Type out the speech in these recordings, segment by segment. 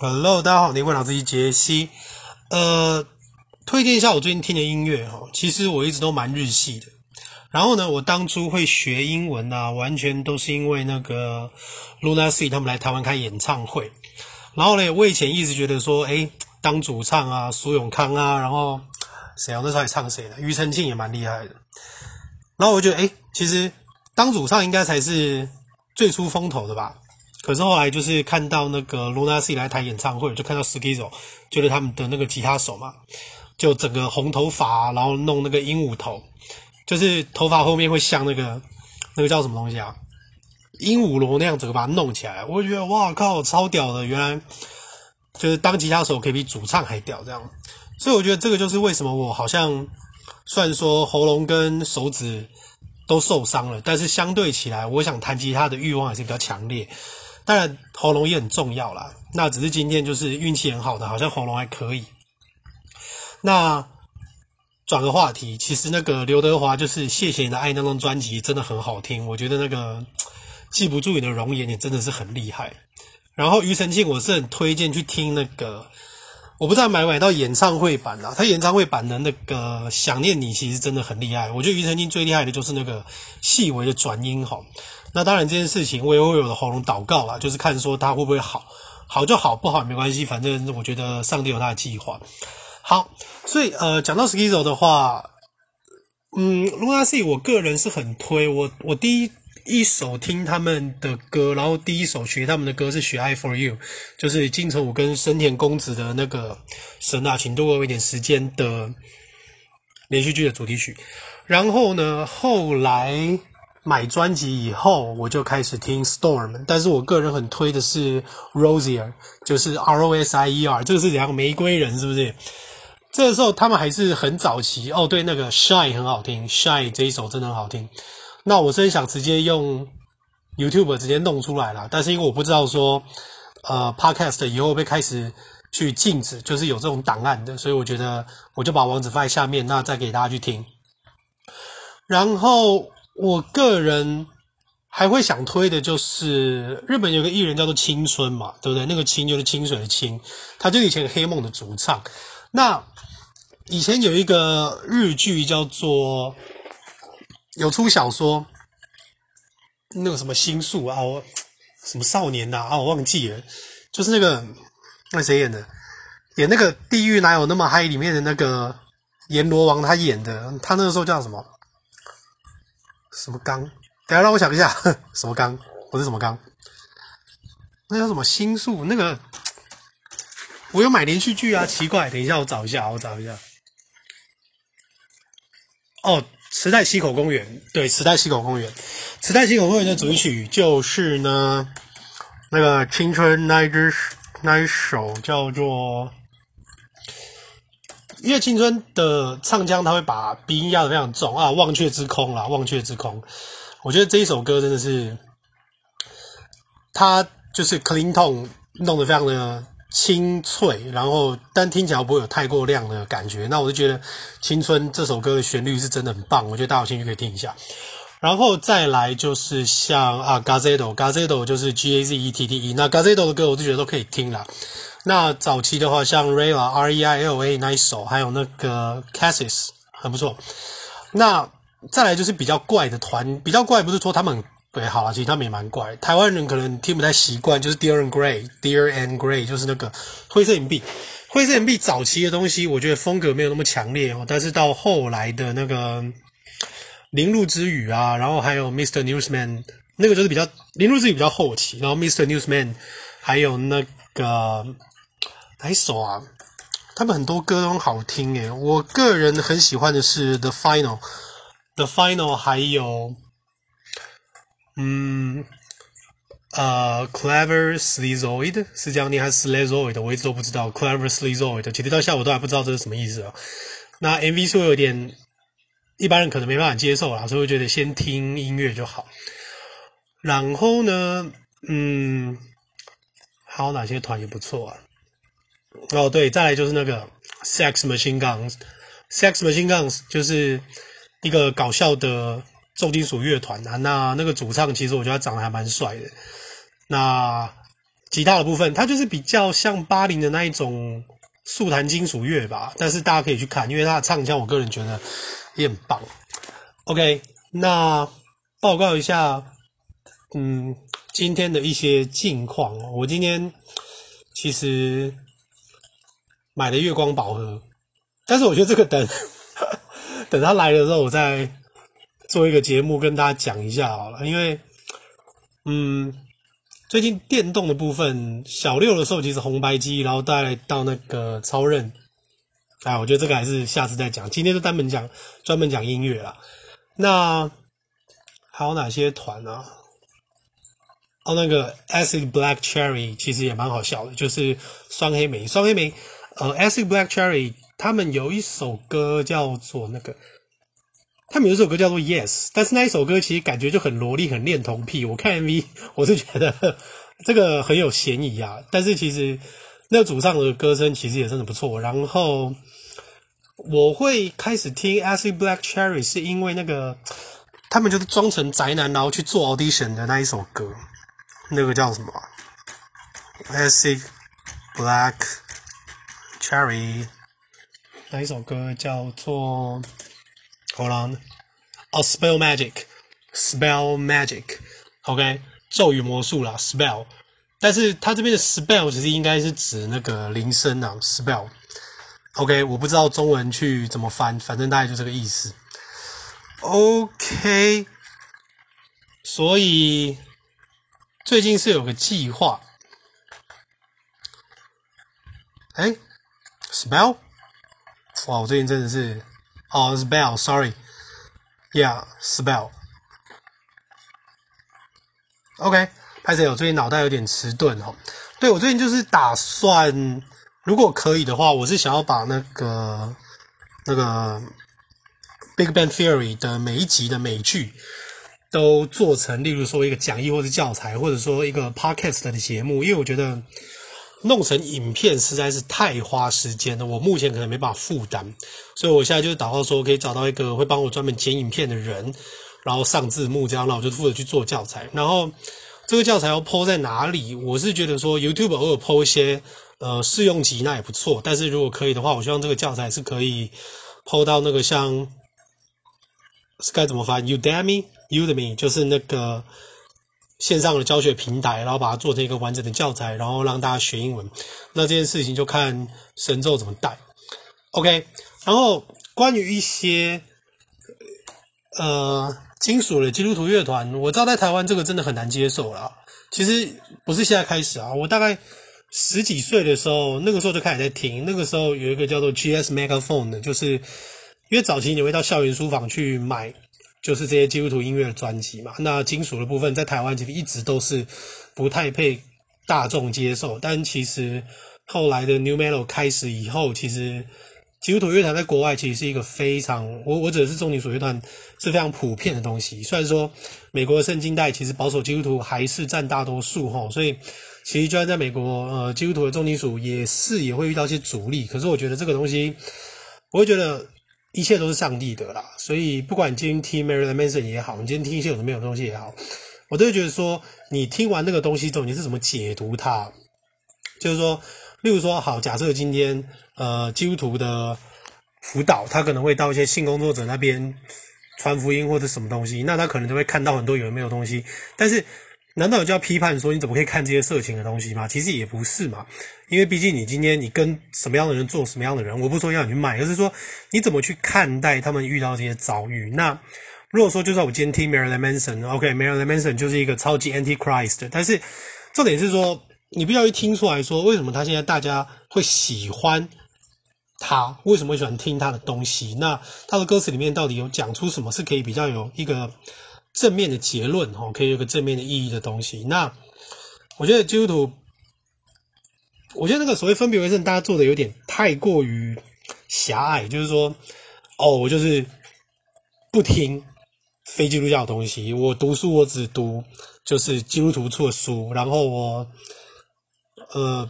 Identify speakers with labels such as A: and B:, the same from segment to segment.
A: Hello，大家好，灵魂老师杰西，呃，推荐一下我最近听的音乐哈。其实我一直都蛮日系的。然后呢，我当初会学英文啊，完全都是因为那个 Lunasea 他们来台湾开演唱会。然后呢，我以前一直觉得说，诶，当主唱啊，苏永康啊，然后谁啊，那时候还唱谁的？庾澄庆也蛮厉害的。然后我觉得，诶，其实当主唱应该才是最出风头的吧。可是后来就是看到那个 Luna C 来台演唱会，就看到 Skizo，就是他们的那个吉他手嘛，就整个红头发，然后弄那个鹦鹉头，就是头发后面会像那个那个叫什么东西啊，鹦鹉螺那样，整个把它弄起来，我就觉得哇靠，超屌的！原来就是当吉他手可以比主唱还屌这样，所以我觉得这个就是为什么我好像虽然说喉咙跟手指都受伤了，但是相对起来，我想弹吉他的欲望还是比较强烈。当然，喉咙也很重要啦。那只是今天就是运气很好的，好像喉咙还可以。那转个话题，其实那个刘德华就是《谢谢你的爱》那张专辑真的很好听，我觉得那个 记不住你的容颜也真的是很厉害。然后庾澄庆，我是很推荐去听那个，我不知道买不买到演唱会版啊。他演唱会版的那个《想念你》其实真的很厉害。我觉得庾澄庆最厉害的就是那个细微的转音吼。那当然，这件事情我也会有的喉咙祷告啦，就是看说他会不会好，好就好，不好也没关系，反正我觉得上帝有他的计划。好，所以呃，讲到 Skizo 的话，嗯，Lucas，我个人是很推，我我第一一首听他们的歌，然后第一首学他们的歌是学《I For You》，就是金城武跟深田恭子的那个神啊，请多给我一点时间的连续剧的主题曲。然后呢，后来。买专辑以后，我就开始听 Storm，但是我个人很推的是 Rosier，就是 R O S I E R，这个是两个玫瑰人，是不是？这个时候他们还是很早期哦。对，那个 Shine 很好听，Shine 这一首真的很好听。那我真想直接用 YouTube 直接弄出来了，但是因为我不知道说，呃，Podcast 以后会开始去禁止，就是有这种档案的，所以我觉得我就把网址放在下面，那再给大家去听。然后。我个人还会想推的就是日本有个艺人叫做青春嘛，对不对？那个青就是清水的清，他就以前黑梦的主唱。那以前有一个日剧叫做有出小说，那个什么心术啊，我什么少年呐，啊，我忘记了，就是那个那谁演的？演那个地狱哪有那么嗨里面的那个阎罗王他演的，他那个时候叫什么？什么刚？等下让我想一下，什么刚？不是什么刚？那叫什么心术？那个我有买连续剧啊，奇怪，等一下我找一下，我找一下。哦，池袋西口公园，对，池袋西口公园，池袋西口公园的主题曲就是呢，那个青春那一支那一首叫做。因为青春的唱腔，他会把鼻音压得非常重啊，忘却之空啦，忘却之空。我觉得这一首歌真的是，他就是 clean tone 弄得非常的清脆，然后但听起来不会有太过亮的感觉。那我就觉得青春这首歌的旋律是真的很棒，我觉得大家有兴趣可以听一下。然后再来就是像啊，Gazetto，Gazetto 就是 G A Z E T T E，那 Gazetto 的歌我就觉得都可以听啦。那早期的话，像 Reila R E I L A 那一首，还有那个 Cassis 很不错。那再来就是比较怪的团，比较怪不是说他们对，好了，其实他们也蛮怪。台湾人可能听不太习惯，就是 Dear and Grey，Dir and Grey 就是那个灰色隐蔽。灰色隐蔽早期的东西，我觉得风格没有那么强烈哦，但是到后来的那个。铃鹿之语啊，然后还有 Mr. Newsman，那个就是比较铃鹿之雨比较后期，然后 Mr. Newsman，还有那个哪一首啊？他们很多歌都很好听诶，我个人很喜欢的是 The Final，The Final，还有嗯呃 Clever Sleazoid 是这样念还是 Slezoid 我一直都不知道 Clever Sleazoid，其实到下午都还不知道这是什么意思啊。那 MV 是有点。一般人可能没办法接受啦，所以我觉得先听音乐就好。然后呢，嗯，还有哪些团也不错啊？哦，对，再来就是那个 Sex Machine Guns，Sex Machine Guns 就是一个搞笑的重金属乐团啊。那那个主唱其实我觉得他长得还蛮帅的。那吉他的部分，它就是比较像八零的那一种速弹金属乐吧。但是大家可以去看，因为他的唱腔，我个人觉得也很棒。OK，那报告一下，嗯，今天的一些近况。我今天其实买的月光宝盒，但是我觉得这个等 等他来的时候，我再做一个节目跟大家讲一下好了。因为，嗯，最近电动的部分，小六的时候其实红白机，然后带到那个超任，哎，我觉得这个还是下次再讲。今天就专门讲专门讲音乐啦。那还有哪些团啊？哦，那个 Acid Black Cherry 其实也蛮好笑的，就是双黑莓。双黑莓，呃，Acid Black Cherry 他们有一首歌叫做那个，他们有一首歌叫做 Yes，但是那一首歌其实感觉就很萝莉，很恋童癖。我看 MV，我是觉得 这个很有嫌疑啊。但是其实那个主唱的歌声其实也真的不错。然后。我会开始听 Acid Black Cherry 是因为那个他们就是装成宅男然后去做 audition 的那一首歌，那个叫什么？Acid Black Cherry 那一首歌叫做 Hold on，哦，Spell Magic，Spell Magic，OK，咒语魔术啦，Spell，但是它这边的 Spell 其实应该是指那个铃声啊，Spell。OK，我不知道中文去怎么翻，反正大概就这个意思。OK，所以最近是有个计划。哎，spell，哇，我最近真的是，哦，spell，sorry，yeah，spell。OK，拍谢我最近脑袋有点迟钝哦。对，我最近就是打算。如果可以的话，我是想要把那个那个《Big Bang Theory》的每一集的美剧都做成，例如说一个讲义或者教材，或者说一个 Podcast 的节目，因为我觉得弄成影片实在是太花时间了，我目前可能没办法负担，所以我现在就是打算说，可以找到一个会帮我专门剪影片的人，然后上字幕这样，然后我就负责去做教材。然后这个教材要抛在哪里？我是觉得说 YouTube 偶尔抛一些。呃，试用集那也不错，但是如果可以的话，我希望这个教材是可以抛到那个像是该怎么翻？Udemy，Udemy 就是那个线上的教学平台，然后把它做成一个完整的教材，然后让大家学英文。那这件事情就看神咒怎么带。OK，然后关于一些呃金属的基督徒乐团，我知道在台湾这个真的很难接受啦。其实不是现在开始啊，我大概。十几岁的时候，那个时候就开始在听。那个时候有一个叫做 GS Megaphone 的，就是因为早期你会到校园书房去买，就是这些基督徒音乐的专辑嘛。那金属的部分在台湾其实一直都是不太被大众接受。但其实后来的 New Metal 开始以后，其实基督徒乐团在国外其实是一个非常，我我指的是重金属乐团是非常普遍的东西。虽然说美国的圣经带其实保守基督徒还是占大多数哈，所以。其实就算在美国，呃，基督徒的重金属也是也会遇到一些阻力。可是我觉得这个东西，我会觉得一切都是上帝的啦。所以不管你今天听 Marilyn Manson 也好，你今天听一些有的没有东西也好，我都会觉得说，你听完那个东西之后，你是怎么解读它？就是说，例如说，好，假设今天呃基督徒的辅导，他可能会到一些性工作者那边传福音或者什么东西，那他可能就会看到很多有的没有东西，但是。难道有就要批判说你怎么可以看这些色情的东西吗？其实也不是嘛，因为毕竟你今天你跟什么样的人做什么样的人，我不说要你去卖，而是说你怎么去看待他们遇到这些遭遇。那如果说就算我今天听 Marilyn Manson，OK，Marilyn Manson 就是一个超级 Antichrist，但是重点是说你必须要去听出来说为什么他现在大家会喜欢他，为什么会喜欢听他的东西？那他的歌词里面到底有讲出什么是可以比较有一个。正面的结论哈，可以有个正面的意义的东西。那我觉得基督徒，我觉得那个所谓分别为圣，大家做的有点太过于狭隘。就是说，哦，我就是不听非基督教的东西，我读书我只读就是基督徒出的书，然后我，呃，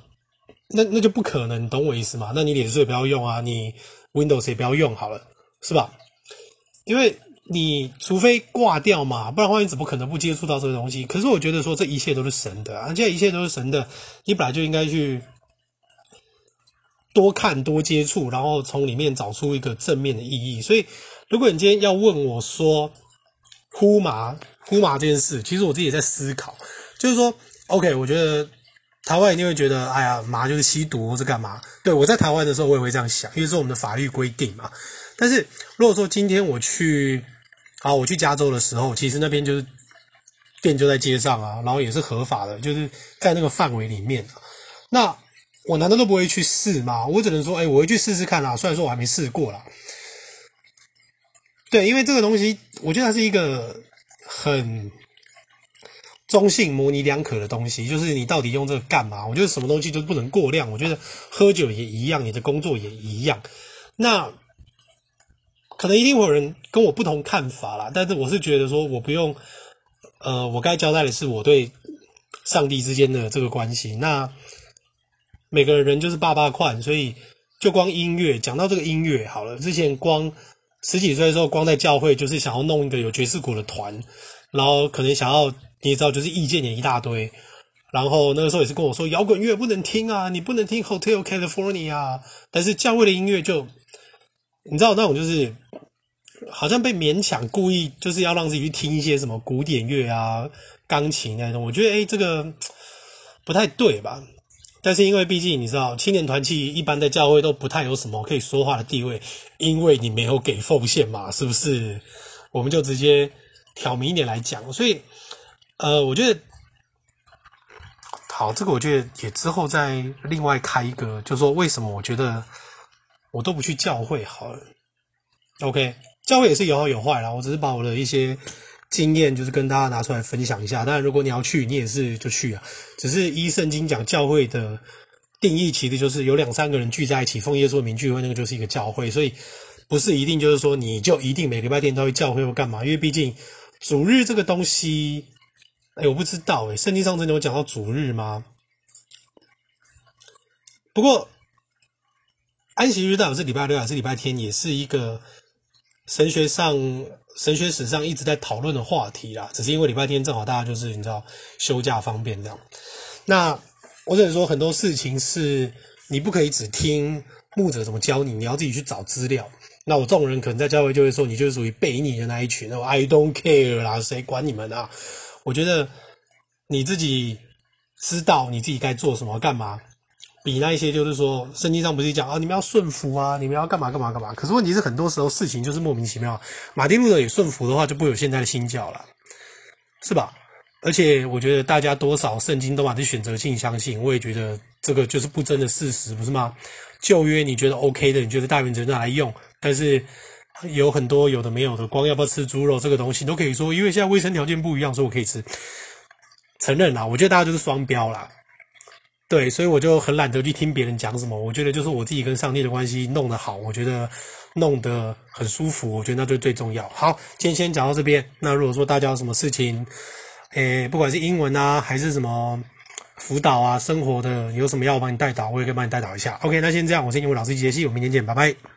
A: 那那就不可能，懂我意思吗？那你脸书也不要用啊，你 Windows 也不要用好了，是吧？因为。你除非挂掉嘛，不然的话你怎么可能不接触到这个东西？可是我觉得说这一切都是神的，而且一切都是神的，你本来就应该去多看多接触，然后从里面找出一个正面的意义。所以，如果你今天要问我说呼麻呼麻这件事，其实我自己也在思考，就是说，OK，我觉得台湾一定会觉得，哎呀，麻就是吸毒或是干嘛？对，我在台湾的时候，我也会这样想，因为是我们的法律规定嘛。但是如果说今天我去。好，我去加州的时候，其实那边就是店就在街上啊，然后也是合法的，就是在那个范围里面。那我难道都不会去试吗？我只能说，哎，我会去试试看啦。虽然说我还没试过啦。对，因为这个东西，我觉得它是一个很中性、模棱两可的东西。就是你到底用这个干嘛？我觉得什么东西都不能过量。我觉得喝酒也一样，你的工作也一样。那。可能一定会有人跟我不同看法啦，但是我是觉得说，我不用，呃，我该交代的是我对上帝之间的这个关系。那每个人就是爸爸款，所以就光音乐讲到这个音乐好了。之前光十几岁的时候，光在教会就是想要弄一个有爵士鼓的团，然后可能想要你也知道，就是意见也一大堆。然后那个时候也是跟我说，摇滚乐不能听啊，你不能听 Hotel California 啊。但是教会的音乐就。你知道那种就是，好像被勉强故意就是要让自己去听一些什么古典乐啊、钢琴那种，我觉得诶这个不太对吧？但是因为毕竟你知道，青年团契一般在教会都不太有什么可以说话的地位，因为你没有给奉献嘛，是不是？我们就直接挑明一点来讲，所以呃，我觉得好，这个我觉得也之后再另外开一个，就是说为什么我觉得。我都不去教会好了，OK，教会也是有好有坏啦。我只是把我的一些经验，就是跟大家拿出来分享一下。当然，如果你要去，你也是就去啊。只是依圣经讲教会的定义，其实就是有两三个人聚在一起，奉耶稣的名聚会，那个就是一个教会。所以不是一定就是说你就一定每个礼拜天都会教会或干嘛。因为毕竟主日这个东西，哎，我不知道哎，圣经上真的有讲到主日吗？不过。安息日到底是礼拜六还是礼拜天，也是一个神学上、神学史上一直在讨论的话题啦。只是因为礼拜天正好大家就是你知道休假方便这样。那我只能说很多事情是你不可以只听牧者怎么教你，你要自己去找资料。那我这种人可能在教会就会说，你就是属于悖逆的那一群。I don't care 啦，谁管你们啊？我觉得你自己知道你自己该做什么，干嘛。比那一些就是说，圣经上不是讲啊，你们要顺服啊，你们要干嘛干嘛干嘛。可是问题是，很多时候事情就是莫名其妙。马丁路德也顺服的话，就不有现在的新教了，是吧？而且我觉得大家多少圣经都把这选择性相信，我也觉得这个就是不争的事实，不是吗？旧约你觉得 OK 的，你觉得大原则拿来用，但是有很多有的没有的，光要不要吃猪肉这个东西都可以说，因为现在卫生条件不一样，所以我可以吃。承认啦，我觉得大家就是双标啦。对，所以我就很懒得去听别人讲什么。我觉得就是我自己跟上帝的关系弄得好，我觉得弄得很舒服，我觉得那就最重要。好，今天先讲到这边。那如果说大家有什么事情，诶，不管是英文啊，还是什么辅导啊，生活的，有什么要我帮你带导，我也可以帮你带导一下。OK，那先这样，我是英文老师杰西，我们明天见，拜拜。